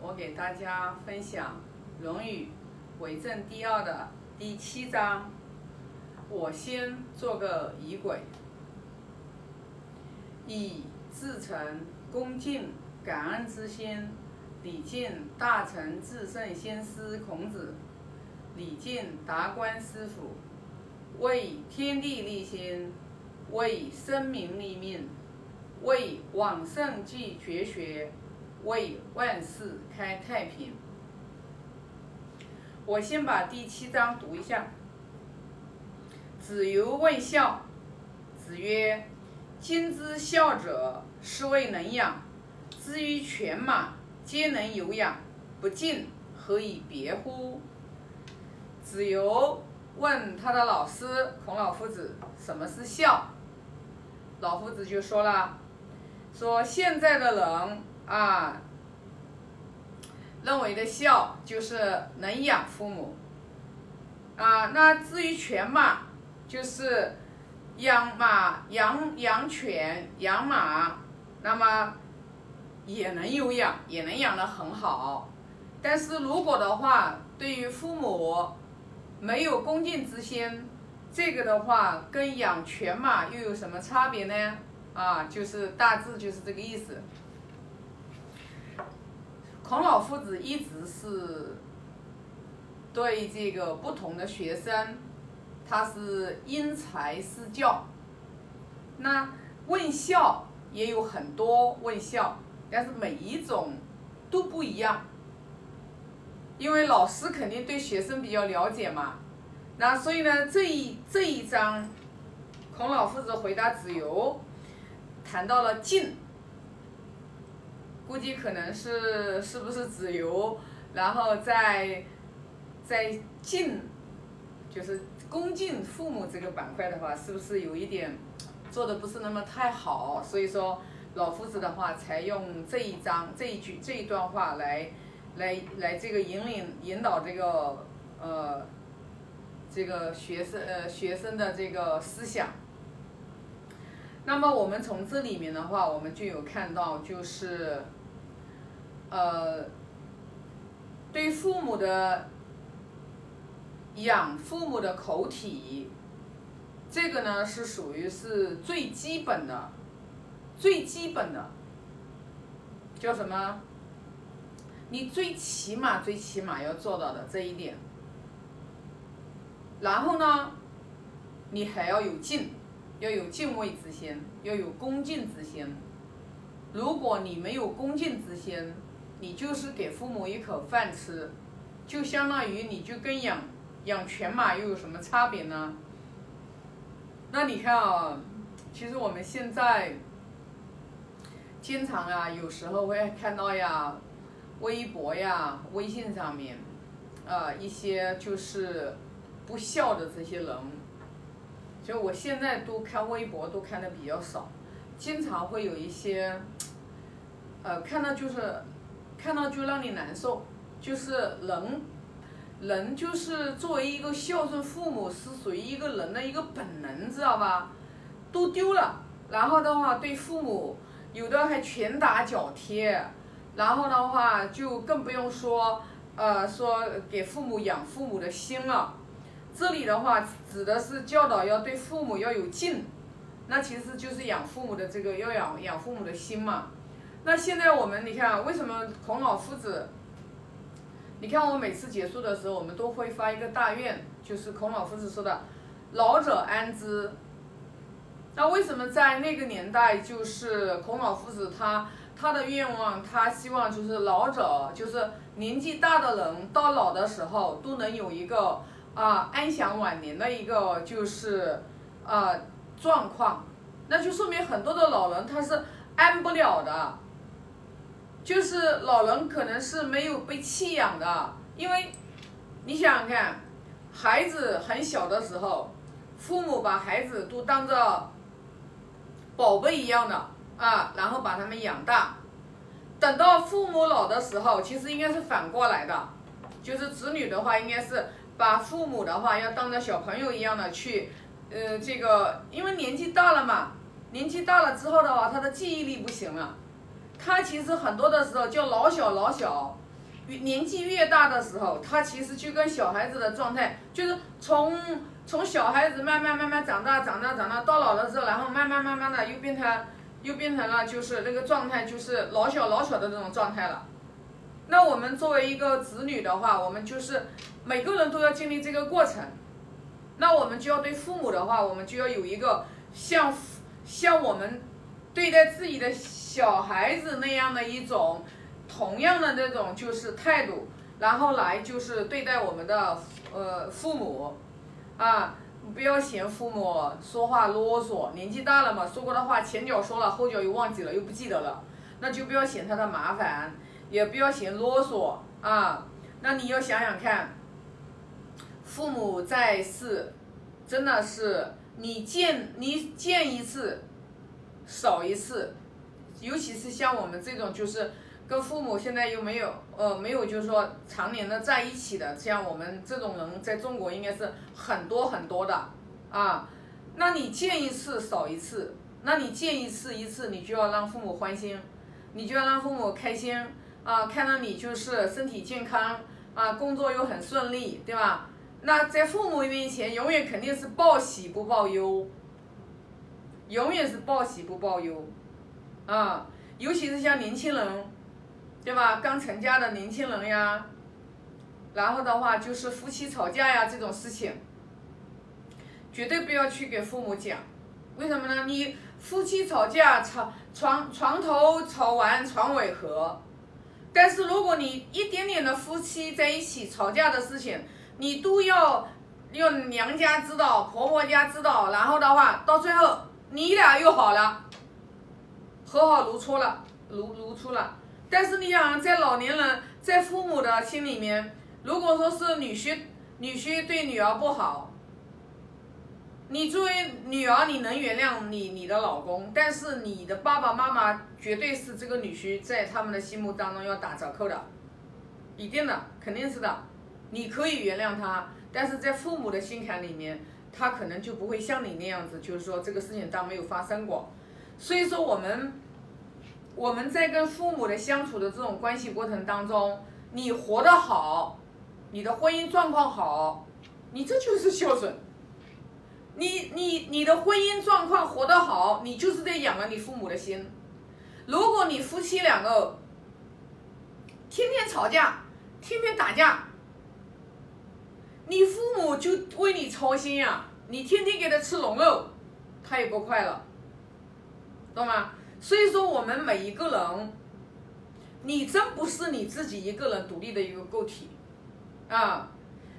我给大家分享《论语为政第二》的第七章。我先做个仪轨，以至诚、恭敬、感恩之心，礼敬大成至圣先师孔子，礼敬达观师傅，为天地立心，为生民立命，为往圣继绝学。为万世开太平。我先把第七章读一下。子游问孝，子曰：“今之孝者，是谓能养。至于犬马，皆能有养，不敬，何以别乎？”子游问他的老师孔老夫子：“什么是孝？”老夫子就说了：“说现在的人。”啊，认为的孝就是能养父母，啊，那至于犬马，就是养马、养养犬、养马，那么也能有养，也能养得很好。但是如果的话，对于父母没有恭敬之心，这个的话跟养犬马又有什么差别呢？啊，就是大致就是这个意思。孔老夫子一直是对这个不同的学生，他是因材施教。那问孝也有很多问孝，但是每一种都不一样。因为老师肯定对学生比较了解嘛，那所以呢，这一这一章，孔老夫子回答子游，谈到了敬。估计可能是是不是子由，然后在在敬，就是恭敬父母这个板块的话，是不是有一点做的不是那么太好？所以说老夫子的话才用这一章这一句这一段话来来来这个引领引导这个呃这个学生呃学生的这个思想。那么我们从这里面的话，我们就有看到就是。呃，对父母的养父母的口体，这个呢是属于是最基本的，最基本的，叫什么？你最起码最起码要做到的这一点。然后呢，你还要有敬，要有敬畏之心，要有恭敬之心。如果你没有恭敬之心，你就是给父母一口饭吃，就相当于你就跟养养犬马又有什么差别呢？那你看啊，其实我们现在经常啊，有时候会看到呀，微博呀、微信上面，呃一些就是不孝的这些人，就我现在都看微博都看的比较少，经常会有一些，呃，看到就是。看到就让你难受，就是人，人就是作为一个孝顺父母是属于一个人的一个本能，知道吧？都丢了，然后的话对父母有的还拳打脚踢，然后的话就更不用说，呃，说给父母养父母的心了。这里的话指的是教导要对父母要有敬，那其实就是养父母的这个要养养父母的心嘛。那现在我们你看，为什么孔老夫子？你看我每次结束的时候，我们都会发一个大愿，就是孔老夫子说的“老者安之”。那为什么在那个年代，就是孔老夫子他他的愿望，他希望就是老者，就是年纪大的人到老的时候都能有一个啊安享晚年的一个就是啊状况，那就说明很多的老人他是安不了的。就是老人可能是没有被弃养的，因为你想想看，孩子很小的时候，父母把孩子都当着宝贝一样的啊，然后把他们养大。等到父母老的时候，其实应该是反过来的，就是子女的话，应该是把父母的话要当着小朋友一样的去，呃，这个因为年纪大了嘛，年纪大了之后的话，他的记忆力不行了。他其实很多的时候就老小老小，年纪越大的时候，他其实就跟小孩子的状态，就是从从小孩子慢慢慢慢长大长大长大到老的时候，然后慢慢慢慢的又变成又变成了就是那个状态，就是老小老小的那种状态了。那我们作为一个子女的话，我们就是每个人都要经历这个过程。那我们就要对父母的话，我们就要有一个像像我们对待自己的小孩子那样的一种同样的那种就是态度，然后来就是对待我们的呃父母啊，不要嫌父母说话啰嗦，年纪大了嘛，说过的话前脚说了，后脚又忘记了，又不记得了，那就不要嫌他的麻烦。也不要嫌啰嗦啊！那你要想想看，父母在世，真的是你见你见一次少一次，尤其是像我们这种就是跟父母现在又没有呃没有就是说常年的在一起的，像我们这种人在中国应该是很多很多的啊。那你见一次少一次，那你见一次一次，你就要让父母欢心，你就要让父母开心。啊，看到你就是身体健康啊，工作又很顺利，对吧？那在父母面前，永远肯定是报喜不报忧，永远是报喜不报忧，啊，尤其是像年轻人，对吧？刚成家的年轻人呀，然后的话就是夫妻吵架呀这种事情，绝对不要去给父母讲，为什么呢？你夫妻吵架，吵床床头吵完床尾和。但是如果你一点点的夫妻在一起吵架的事情，你都要用娘家知道，婆婆家知道，然后的话到最后你俩又好了，和好如初了，如如初了。但是你想在老年人在父母的心里面，如果说是女婿女婿对女儿不好。你作为女儿，你能原谅你你的老公，但是你的爸爸妈妈绝对是这个女婿在他们的心目当中要打折扣的，一定的，肯定是的。你可以原谅他，但是在父母的心坎里面，他可能就不会像你那样子，就是说这个事情当没有发生过。所以说我们我们在跟父母的相处的这种关系过程当中，你活得好，你的婚姻状况好，你这就是孝顺。你你你的婚姻状况活得好，你就是在养了你父母的心。如果你夫妻两个天天吵架，天天打架，你父母就为你操心呀。你天天给他吃龙肉，他也不快乐，懂吗？所以说，我们每一个人，你真不是你自己一个人独立的一个个体啊。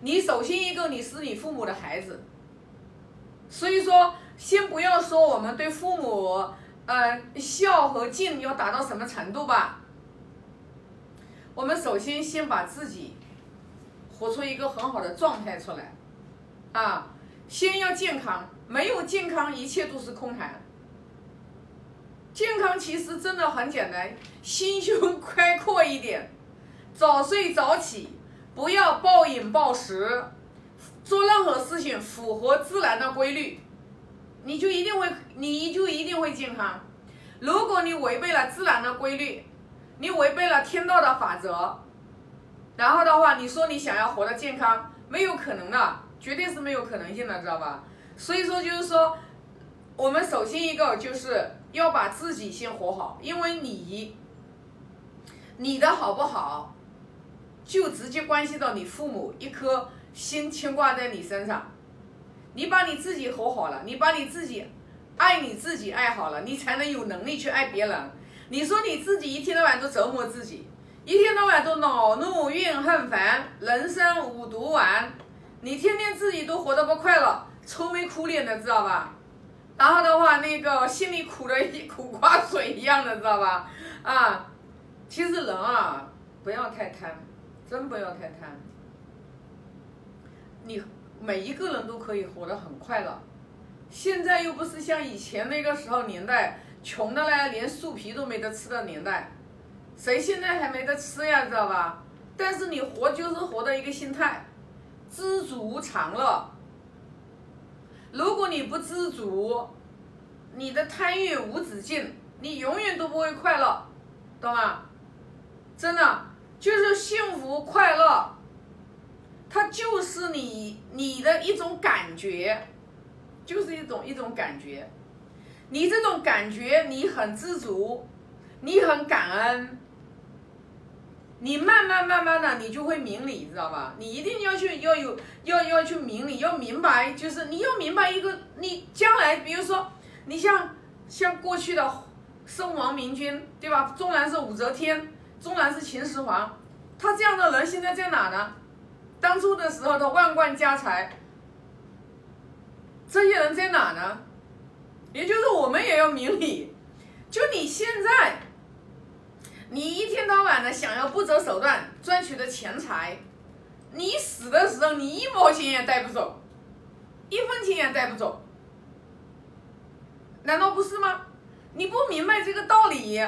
你首先一个，你是你父母的孩子。所以说，先不要说我们对父母，呃，孝和敬要达到什么程度吧。我们首先先把自己活出一个很好的状态出来，啊，先要健康，没有健康，一切都是空谈。健康其实真的很简单，心胸开阔一点，早睡早起，不要暴饮暴食。做任何事情符合自然的规律，你就一定会，你就一定会健康。如果你违背了自然的规律，你违背了天道的法则，然后的话，你说你想要活得健康，没有可能的，绝对是没有可能性的，知道吧？所以说，就是说，我们首先一个就是要把自己先活好，因为你，你的好不好，就直接关系到你父母一颗。心牵挂在你身上，你把你自己活好了，你把你自己爱你自己爱好了，你才能有能力去爱别人。你说你自己一天到晚都折磨自己，一天到晚都恼怒怨恨烦，人生五毒丸，你天天自己都活得不快乐，愁眉苦脸的，知道吧？然后的话，那个心里苦的一苦瓜水一样的，知道吧？啊，其实人啊，不要太贪，真不要太贪。你每一个人都可以活得很快乐，现在又不是像以前那个时候年代，穷的嘞连树皮都没得吃的年代，谁现在还没得吃呀，知道吧？但是你活就是活的一个心态，知足常乐。如果你不知足，你的贪欲无止境，你永远都不会快乐。懂吗？真的就是幸福快乐，它就是你你的一种感觉，就是一种一种感觉。你这种感觉，你很知足，你很感恩，你慢慢慢慢的，你就会明理，知道吧？你一定要去要有要要去明理，要明白，就是你要明白一个，你将来，比如说，你像像过去的圣王明君，对吧？纵然是武则天，纵然是秦始皇，他这样的人现在在哪呢？当初的时候他万贯家财，这些人在哪呢？也就是我们也要明理，就你现在，你一天到晚的想要不择手段赚取的钱财，你死的时候你一毛钱也带不走，一分钱也带不走，难道不是吗？你不明白这个道理，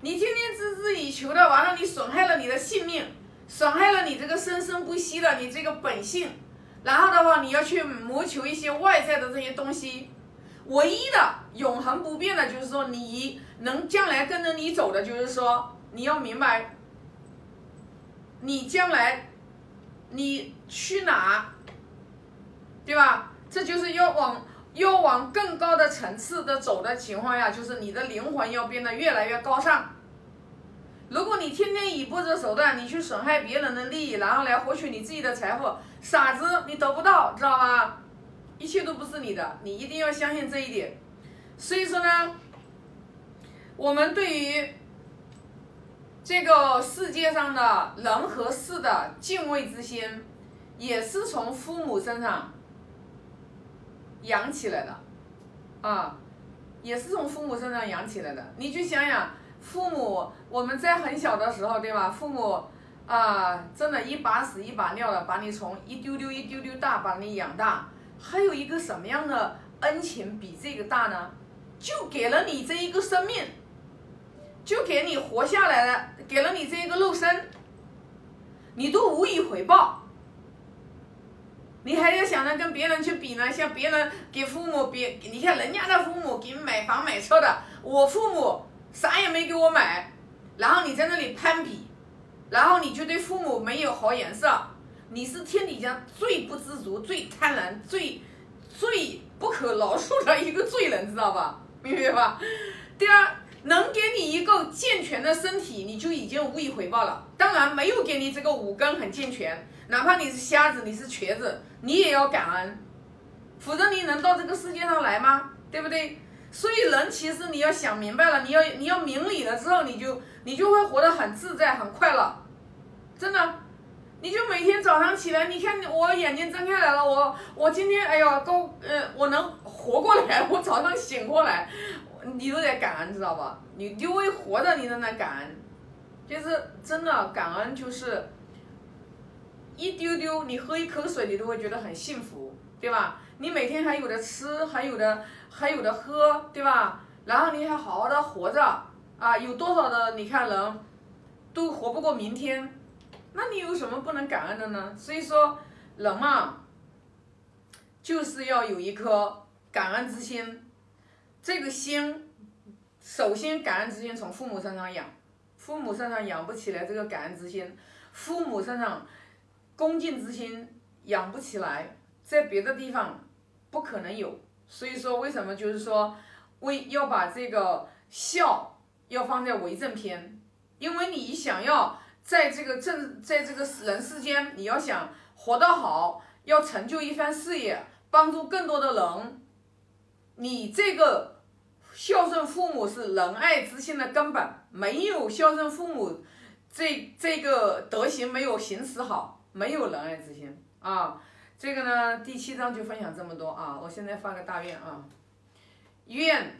你天天孜孜以求的，完了你损害了你的性命，损害了你这个生生不息的你这个本性，然后的话你要去谋求一些外在的这些东西。唯一的永恒不变的，就是说你能将来跟着你走的，就是说你要明白，你将来你去哪，对吧？这就是要往要往更高的层次的走的情况下，就是你的灵魂要变得越来越高尚。如果你天天以不择手段，你去损害别人的利益，然后来获取你自己的财富，傻子，你得不到，知道吧？一切都不是你的，你一定要相信这一点。所以说呢，我们对于这个世界上的人和事的敬畏之心，也是从父母身上养起来的，啊，也是从父母身上养起来的。你去想想，父母我们在很小的时候，对吧？父母啊，真的一把屎一把尿的把你从一丢丢一丢丢大把你养大。还有一个什么样的恩情比这个大呢？就给了你这一个生命，就给你活下来了，给了你这一个肉身，你都无以回报。你还要想着跟别人去比呢？像别人给父母别，你看人家的父母给买房买车的，我父母啥也没给我买，然后你在那里攀比，然后你就对父母没有好眼色。你是天底下最不知足、最贪婪、最最不可饶恕的一个罪人，知道吧？明白吧？对啊，能给你一个健全的身体，你就已经无以回报了。当然，没有给你这个五根很健全，哪怕你是瞎子、你是瘸子，你也要感恩，否则你能到这个世界上来吗？对不对？所以人其实你要想明白了，你要你要明理了之后，你就你就会活得很自在、很快乐，真的。你就每天早上起来，你看我眼睛睁开来了，我我今天哎呀，够呃，我能活过来，我早上醒过来，你都得感恩，知道吧？你就为活着，你都能感恩，就是真的感恩，就是一丢丢，你喝一口水，你都会觉得很幸福，对吧？你每天还有的吃，还有的还有的喝，对吧？然后你还好好的活着啊，有多少的你看人都活不过明天。那你有什么不能感恩的呢？所以说，人嘛，就是要有一颗感恩之心。这个心，首先感恩之心从父母身上养，父母身上养不起来这个感恩之心，父母身上恭敬之心养不起来，在别的地方不可能有。所以说，为什么就是说，为要把这个孝要放在为正篇，因为你想要。在这个正，在这个人世间，你要想活得好，要成就一番事业，帮助更多的人，你这个孝顺父母是仁爱之心的根本。没有孝顺父母，这这个德行没有行使好，没有仁爱之心啊。这个呢，第七章就分享这么多啊。我现在发个大愿啊，愿。